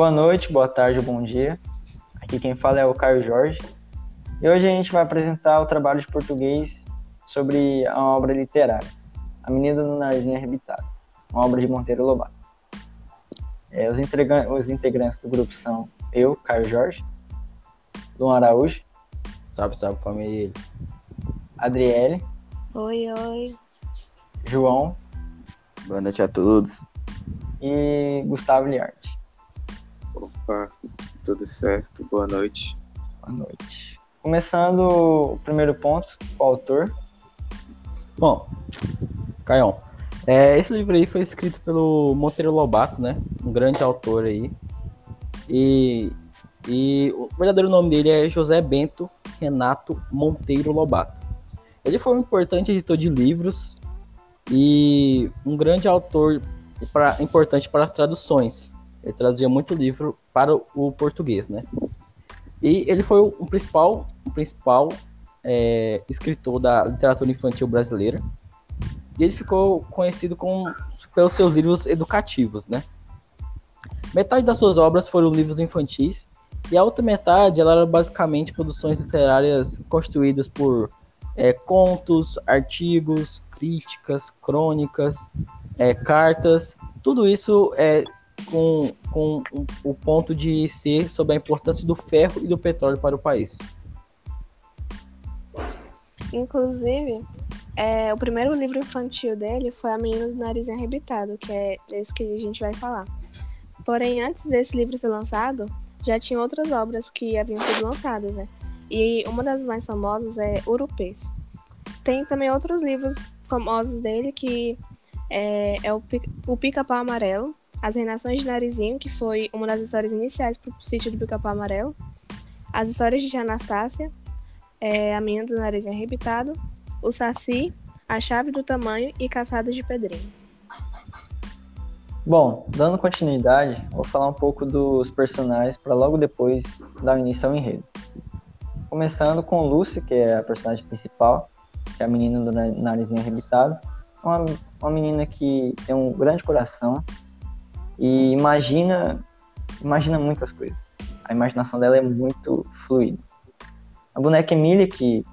Boa noite, boa tarde, bom dia. Aqui quem fala é o Caio Jorge. E hoje a gente vai apresentar o trabalho de português sobre a obra literária, A Menina do Narizinho Arrebitado, uma obra de Monteiro Lobato. É, os, os integrantes do grupo são eu, Caio Jorge, Luan Araújo. Salve, salve família. Adriele. Oi, oi. João. Boa noite a todos. E Gustavo Liarte. Opa, tudo certo, boa noite. Boa noite. Começando o primeiro ponto, o autor. Bom, Caião, é, esse livro aí foi escrito pelo Monteiro Lobato, né? Um grande autor aí. E, e o verdadeiro nome dele é José Bento Renato Monteiro Lobato. Ele foi um importante editor de livros e um grande autor pra, importante para as traduções. Ele traduzia muito livro para o português, né? E ele foi o, principal, o principal é, escritor da literatura infantil brasileira. E ele ficou conhecido com, pelos seus livros educativos, né? Metade das suas obras foram livros infantis e a outra metade ela era basicamente produções literárias constituídas por é, contos, artigos, críticas, crônicas, é, cartas, tudo isso é com, com o ponto de ser sobre a importância do ferro e do petróleo para o país. Inclusive, é, o primeiro livro infantil dele foi A Menina do Nariz Arrebitado, que é esse que a gente vai falar. Porém, antes desse livro ser lançado, já tinha outras obras que haviam sido lançadas, né? E uma das mais famosas é Urupês. Tem também outros livros famosos dele que é, é o, o Pica-Pau Amarelo, As Reinações de Narizinho, que foi uma das histórias iniciais para o sítio do Pica-Pau Amarelo, As Histórias de Anastácia, é, A Menina do Narizinho Arrebitado, O Saci, A Chave do Tamanho e Caçadas de Pedrinho. Bom, dando continuidade, vou falar um pouco dos personagens para logo depois dar início ao enredo. Começando com Lucy, que é a personagem principal, que é a menina do narizinho arrebitado. Uma, uma menina que tem um grande coração e imagina, imagina muitas coisas. A imaginação dela é muito fluida. A boneca Emília, que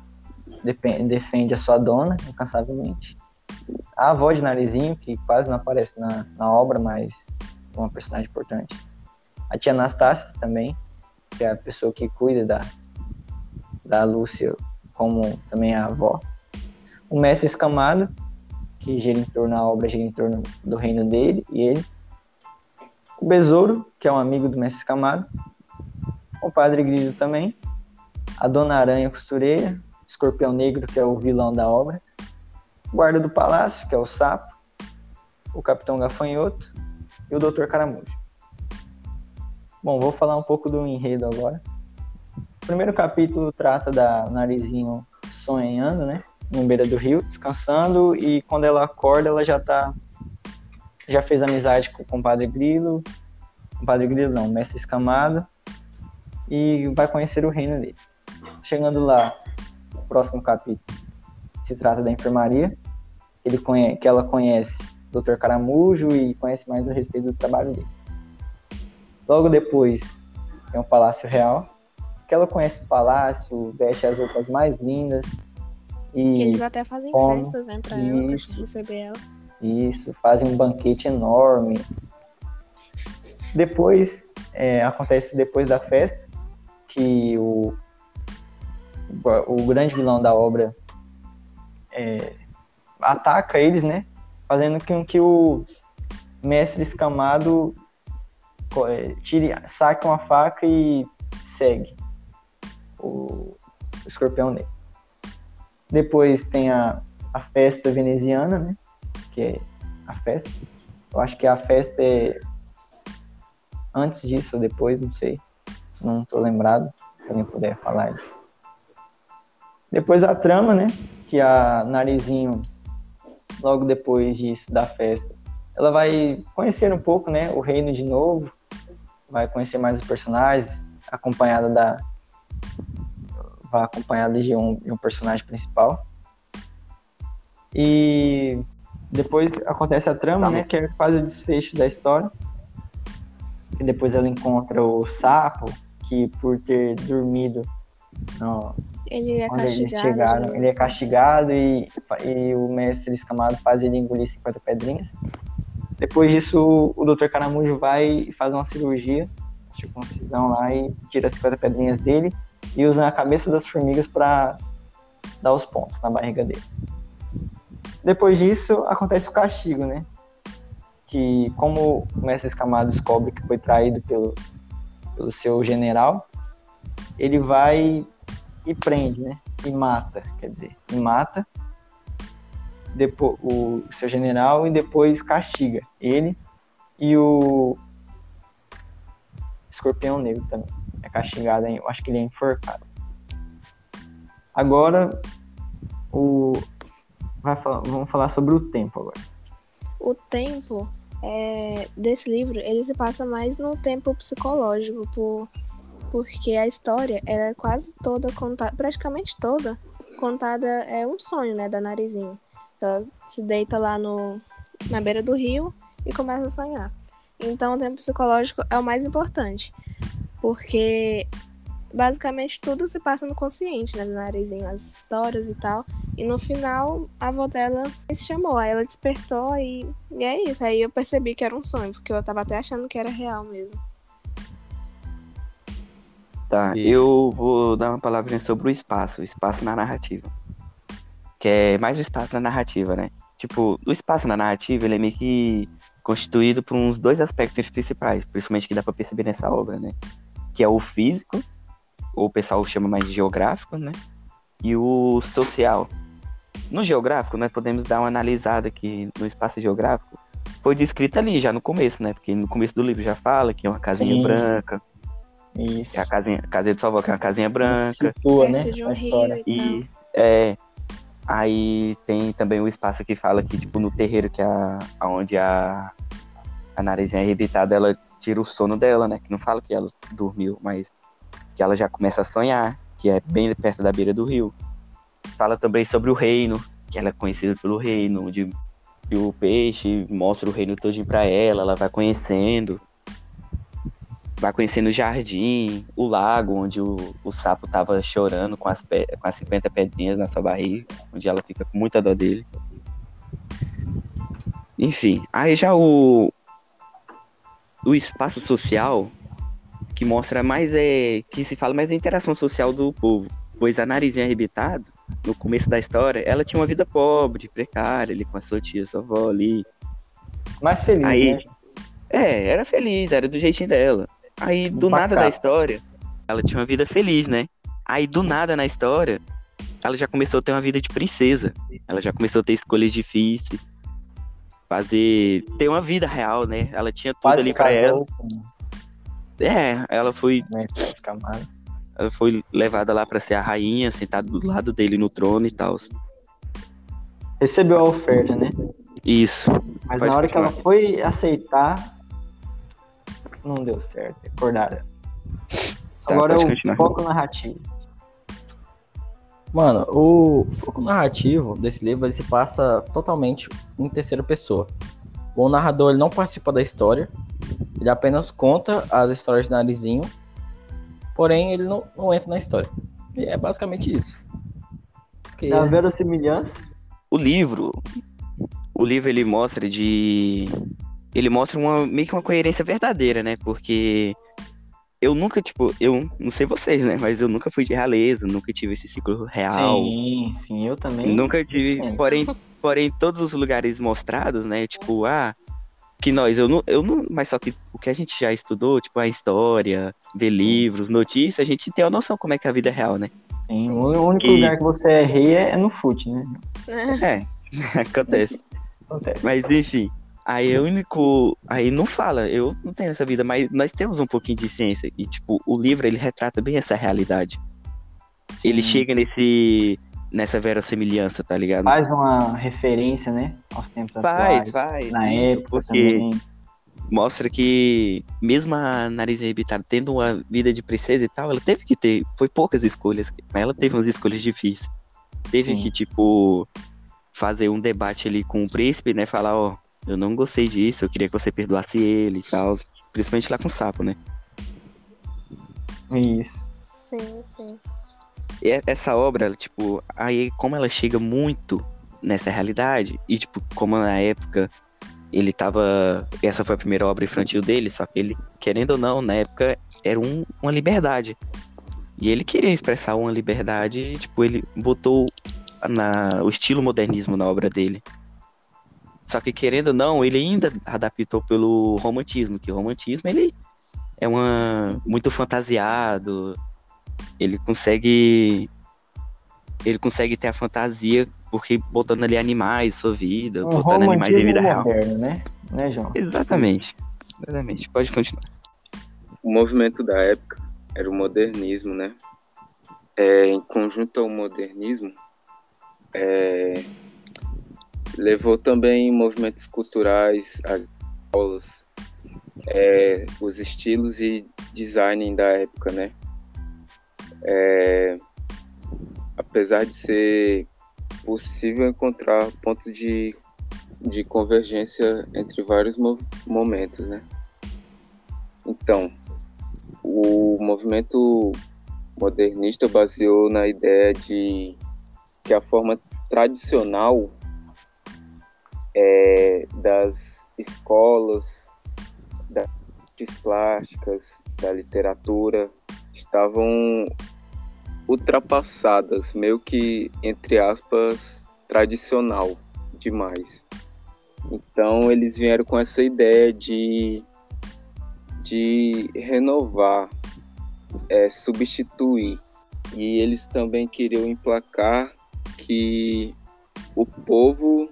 defende a sua dona incansavelmente. A avó de Narizinho, que quase não aparece na, na obra, mas é uma personagem importante. A tia Anastácia também, que é a pessoa que cuida da, da Lúcia, como também a avó o mestre escamado, que gira em torno da obra, gira em torno do reino dele e ele. O besouro, que é um amigo do mestre escamado. O padre Grilo também. A dona Aranha Costureira. Escorpião Negro, que é o vilão da obra. O guarda do palácio, que é o sapo. O capitão Gafanhoto. E o doutor Caramujo. Bom, vou falar um pouco do enredo agora. O primeiro capítulo trata da Narizinho sonhando, né? no beira do rio, descansando, e quando ela acorda, ela já tá. Já fez amizade com o compadre Grilo. Compadre Grilo não, mestre escamado. E vai conhecer o reino dele. Chegando lá, o próximo capítulo se trata da enfermaria. Ele conhece, que ela conhece o Dr. Caramujo e conhece mais a respeito do trabalho dele. Logo depois tem o Palácio Real, que ela conhece o palácio, veste as roupas mais lindas, e que eles até fazem como, festas, né, pra ela, receber ela. Isso, fazem um banquete enorme. Depois, é, acontece depois da festa, que o, o grande vilão da obra é, ataca eles, né? Fazendo com que o mestre escamado é, tire, saque uma faca e segue o escorpião negro. Depois tem a, a festa veneziana, né? Que é a festa. Eu acho que a festa é antes disso ou depois, não sei. Não tô lembrado. Se alguém puder falar. Depois a trama, né? Que a Narizinho, logo depois disso, da festa, ela vai conhecer um pouco, né? O reino de novo. Vai conhecer mais os personagens, acompanhada da, vai acompanhado de um, de um personagem principal. E depois acontece a trama, tá né? Que é quase o desfecho da história. E depois ela encontra o sapo, que por ter dormido no, Ele é onde eles castigado. chegaram, digamos ele é castigado e, e o mestre escamado faz ele engolir 50 pedrinhas. Depois disso, o Dr. Caramujo vai e faz uma cirurgia, circuncisão lá e tira as 50 pedrinhas dele e usa a cabeça das formigas para dar os pontos na barriga dele. Depois disso, acontece o castigo, né? Que como o mestre escamado descobre que foi traído pelo, pelo seu general, ele vai e prende, né? E mata, quer dizer, e mata depois, o seu general e depois castiga ele e o escorpião negro também. É castigado, eu acho que ele é enforcado. Agora, o... vai vamos falar sobre o tempo agora. O tempo é, desse livro, ele se passa mais no tempo psicológico, por, porque a história é quase toda contada, praticamente toda contada é um sonho, né, da Narizinho. Ela se deita lá no, na beira do rio e começa a sonhar. Então, o tempo psicológico é o mais importante, porque basicamente tudo se passa no consciente, né, do Narizinho, as histórias e tal. E no final, a avó dela se chamou, aí ela despertou e, e é isso. Aí eu percebi que era um sonho, porque eu tava até achando que era real mesmo. Tá, E- eu vou dar uma palavrinha sobre o espaço, o espaço na narrativa. Que é mais o espaço na narrativa, né? Tipo, o espaço na narrativa, ele é meio que constituído por uns dois aspectos principais, principalmente que dá pra perceber nessa obra, né? Que é o físico, o pessoal chama mais de geográfico, né? E o social. No geográfico, nós podemos dar uma analisada que no espaço geográfico foi descrito ali já no começo, né? Porque no começo do livro já fala que é uma casinha Sim. branca, Isso. que é a casinha, a casinha de Salvador, que é uma casinha branca. Situa, né? Um a rio história. e. E é. Aí tem também o espaço que fala que, tipo, no terreiro, que é a, onde a, a narizinha arrebitada, ela tira o sono dela, né? Que não fala que ela dormiu, mas que ela já começa a sonhar, que é bem perto da beira do rio. Fala também sobre o reino, que ela é conhecida pelo reino, onde o peixe mostra o reino todinho pra ela, ela vai conhecendo. Vai conhecendo o jardim, o lago, onde o, o sapo tava chorando com as, com as 50 pedrinhas na sua barriga, onde ela fica com muita dó dele. Enfim, aí já o, o espaço social, que mostra mais é. que se fala mais da interação social do povo. Pois a narizinha arrebitada, no começo da história, ela tinha uma vida pobre, precária, ali com a sua tia, sua avó ali. Mais feliz, Aí- né? É, era feliz, era do jeitinho dela. Aí, do nada da história, ela tinha uma vida feliz, né? Aí, do nada na história, ela já começou a ter uma vida de princesa. Ela já começou a ter escolhas difíceis. Fazer. ter uma vida real, né? Ela tinha tudo Quase ali pra ela. É, ela foi, escamado. ela foi levada lá pra ser a rainha, sentada do lado dele no trono e tal. Recebeu a oferta, né? Isso. Mas Pode na hora que ela continuar. foi aceitar, não deu certo. Acordaram. Tá, Agora o continuar. foco narrativo. Mano, o foco narrativo desse livro ele se passa totalmente em terceira pessoa. O narrador ele não participa da história, ele apenas conta as histórias de Narizinho, porém ele não, não entra na história. E é basicamente isso. Porque, Da verossimilhança. o livro, o livro ele mostra de, ele mostra uma meio que uma coerência verdadeira, né? Porque eu nunca, tipo, eu não sei vocês, né? Mas eu nunca fui de realeza, nunca tive esse ciclo real. Sim, sim, eu também. Nunca tive, É. porém, porém todos os lugares mostrados, né? Tipo, ah, que nós, eu não, eu não, mas só que o que a gente já estudou, tipo a história, ver livros, notícias, a gente tem a noção como é que é a vida é real, né? Sim, o único E- lugar que você é rei é, é no fute, né? É, acontece. Acontece. Mas enfim, aí é o único. Aí não fala, eu não tenho essa vida, mas nós temos um pouquinho de ciência. E, tipo, o livro ele retrata bem essa realidade. Ele Sim. chega nesse. Nessa verossimilhança, tá ligado? Faz uma referência, né? Aos tempos Faz, atuais. faz. Na isso, época porque também. mostra que, mesmo a Nariz Arrebitada tendo uma vida de princesa e tal, ela teve que ter. Foi poucas escolhas, mas ela teve umas escolhas difíceis. Teve Sim. que, tipo, fazer um debate ali com o príncipe, né? Falar, ó, eu não gostei disso, eu queria que você perdoasse ele e tal. principalmente lá com o sapo, né? Isso. Sim, sim. E é- essa obra, tipo, aí como ela chega muito nessa realidade, e tipo, como na época ele tava. Essa foi a primeira obra infantil dele, só que ele, querendo ou não, na época era um- uma liberdade. E ele queria expressar uma liberdade e, tipo, ele botou na, o estilo modernismo na obra dele. Só que querendo ou não, ele ainda adaptou pelo romantismo, que o romantismo ele é uma muito fantasiado, ele consegue ele consegue ter a fantasia porque botando ali animais, sua vida, Um botando animais de vida real. moderno, né? Né, João? Exatamente. Exatamente. Pode continuar. O movimento da época era o modernismo, né? É, em conjunto ao modernismo, é, levou também movimentos culturais, as aulas, é, os estilos e design da época, né? É, apesar de ser possível encontrar pontos de, de convergência entre vários mo- momentos, né? Então, o movimento modernista baseou na ideia de que a forma tradicional é, das escolas, das plásticas, da literatura estavam ultrapassadas, meio que entre aspas tradicional demais. Então eles vieram com essa ideia de de renovar, é, substituir. E eles também queriam emplacar que o povo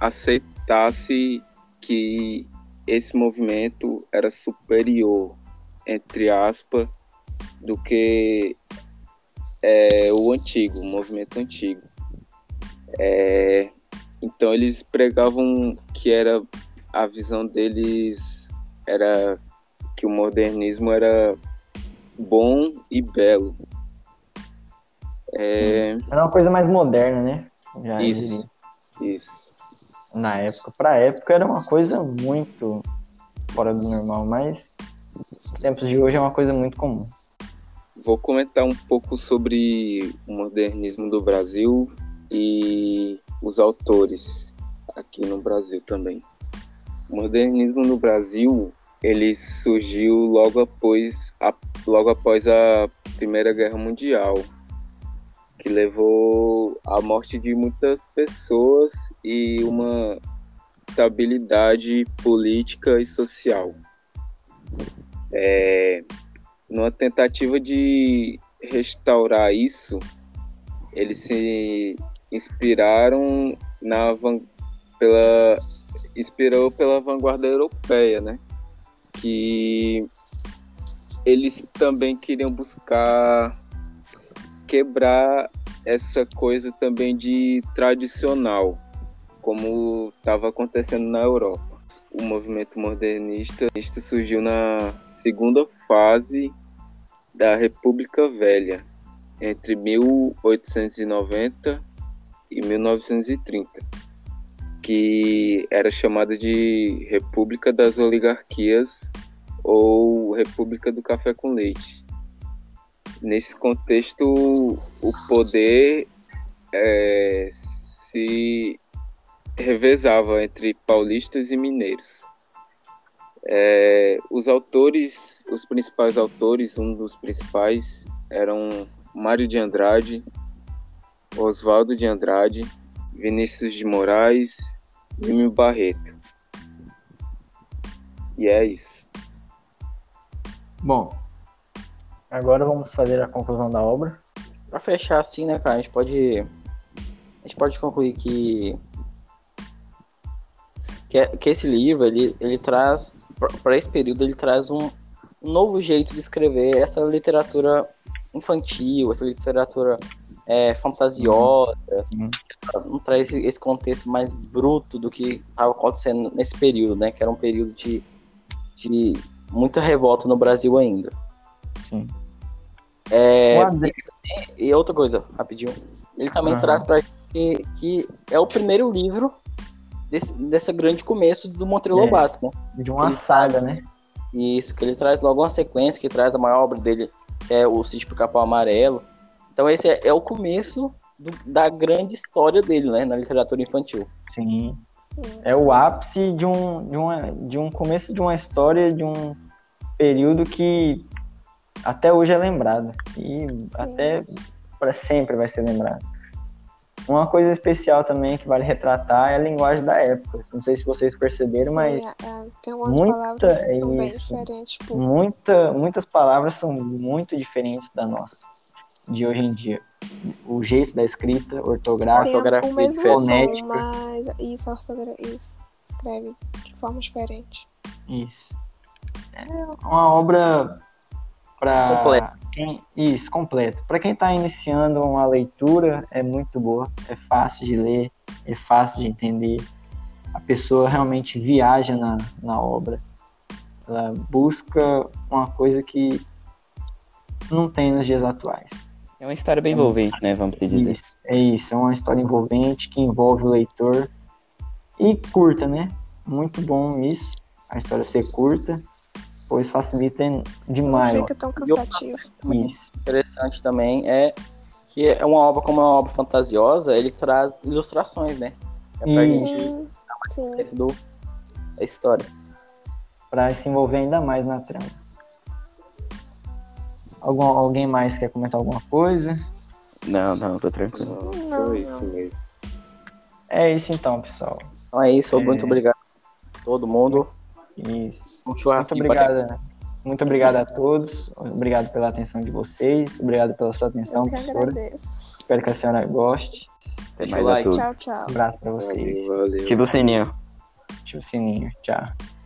aceitasse que esse movimento era superior, entre aspas, do que é, o antigo, o movimento antigo. É, então eles pregavam que era a visão deles era que o modernismo era bom e belo. É, Era uma coisa mais moderna, né? Já Isso. diria. isso. Na época. Pra época era uma coisa muito fora do normal, mas tempos de hoje é uma coisa muito comum. Vou comentar um pouco sobre o modernismo do Brasil e os autores aqui no Brasil também. O modernismo no Brasil ele surgiu logo após a, logo após a Primeira Guerra Mundial, que levou à morte de muitas pessoas e uma estabilidade política e social. É, numa tentativa de restaurar isso, eles se inspiraram na van- pela inspirou pela vanguarda europeia, né? Que eles também queriam buscar quebrar essa coisa também de tradicional, como estava acontecendo na Europa. O movimento modernista surgiu na segunda fase da República Velha, entre 1890 e 1930, que era chamada de República das Oligarquias ou República do Café com Leite. Nesse contexto, o poder eh, se revezava entre paulistas e mineiros. É, os autores, os principais autores, um dos principais eram Mário de Andrade, Oswaldo de Andrade, Vinícius de Moraes, Lime Barreto. E é isso. Bom, agora vamos fazer a conclusão da obra. Pra fechar assim, né, cara, a gente pode. A gente pode concluir que. Que, que esse livro, ele, ele traz. Para esse período, ele traz um, novo jeito de escrever essa literatura infantil, essa literatura é, fantasiosa. Uhum. Não traz esse, contexto mais bruto do que estava acontecendo nesse período, né? Que era um período de, de muita revolta no Brasil ainda. Sim. É, e outra coisa, rapidinho. Ele também Aham. traz pra gente que, que é o primeiro livro desse, desse grande começo do Monteiro É. Lobato, né? De uma Ele- saga, né? Isso, que ele traz logo uma sequência que traz a maior obra dele, é o Sítio Capão Amarelo. Então esse é, é o começo do- da grande história dele, né, na literatura infantil. Sim. Sim. É o ápice de um, de, uma, de um começo de uma história, de um período que até hoje é lembrado. E até para sempre vai ser lembrado. Uma coisa especial também que vale retratar é a linguagem da época. Não sei se vocês perceberam, Sim, mas é- é, tem algumas muita- palavras que são bem isso. diferentes. Tipo, muita, muitas palavras são muito diferentes da nossa, de hoje em dia. O jeito da escrita, ortográfica, ortografia o mesmo diferente. som, Fonética. mas isso, ortografia, isso, escreve de forma diferente. Isso. É uma obra para Completa. quem isso completa. Para quem está iniciando uma leitura é muito boa, é fácil de ler, é fácil de entender. A pessoa realmente viaja na, na obra. Ela busca uma coisa que não tem nos dias atuais. É uma história bem envolvente, né? Vamos dizer. Isso, é isso, é uma história envolvente que envolve o leitor e curta, né? Muito bom isso, a história ser curta, pois facilita demais. Não fica tão cansativo. Isso, Interessante também é que é uma obra como é uma obra fantasiosa, ele traz ilustrações, né? É pra Isso. gente Sim, sim. do a história. para se envolver ainda mais na trama. Algum, alguém mais quer comentar alguma coisa? Não, não, tô tranquilo. Não, só isso mesmo. É isso então, pessoal. Então é isso, É. muito obrigado a todo mundo. Isso. Um Muito churrasquinho pra obrigado. Muito obrigado a todos. Obrigado pela atenção de vocês. Obrigado pela sua atenção, Eu que professora. agradeço. Espero que a senhora goste. Deixa o like. Tchau, tchau. Um abraço para vocês. Valeu, valeu. Ativa o sininho. Ativa o sininho. Tchau.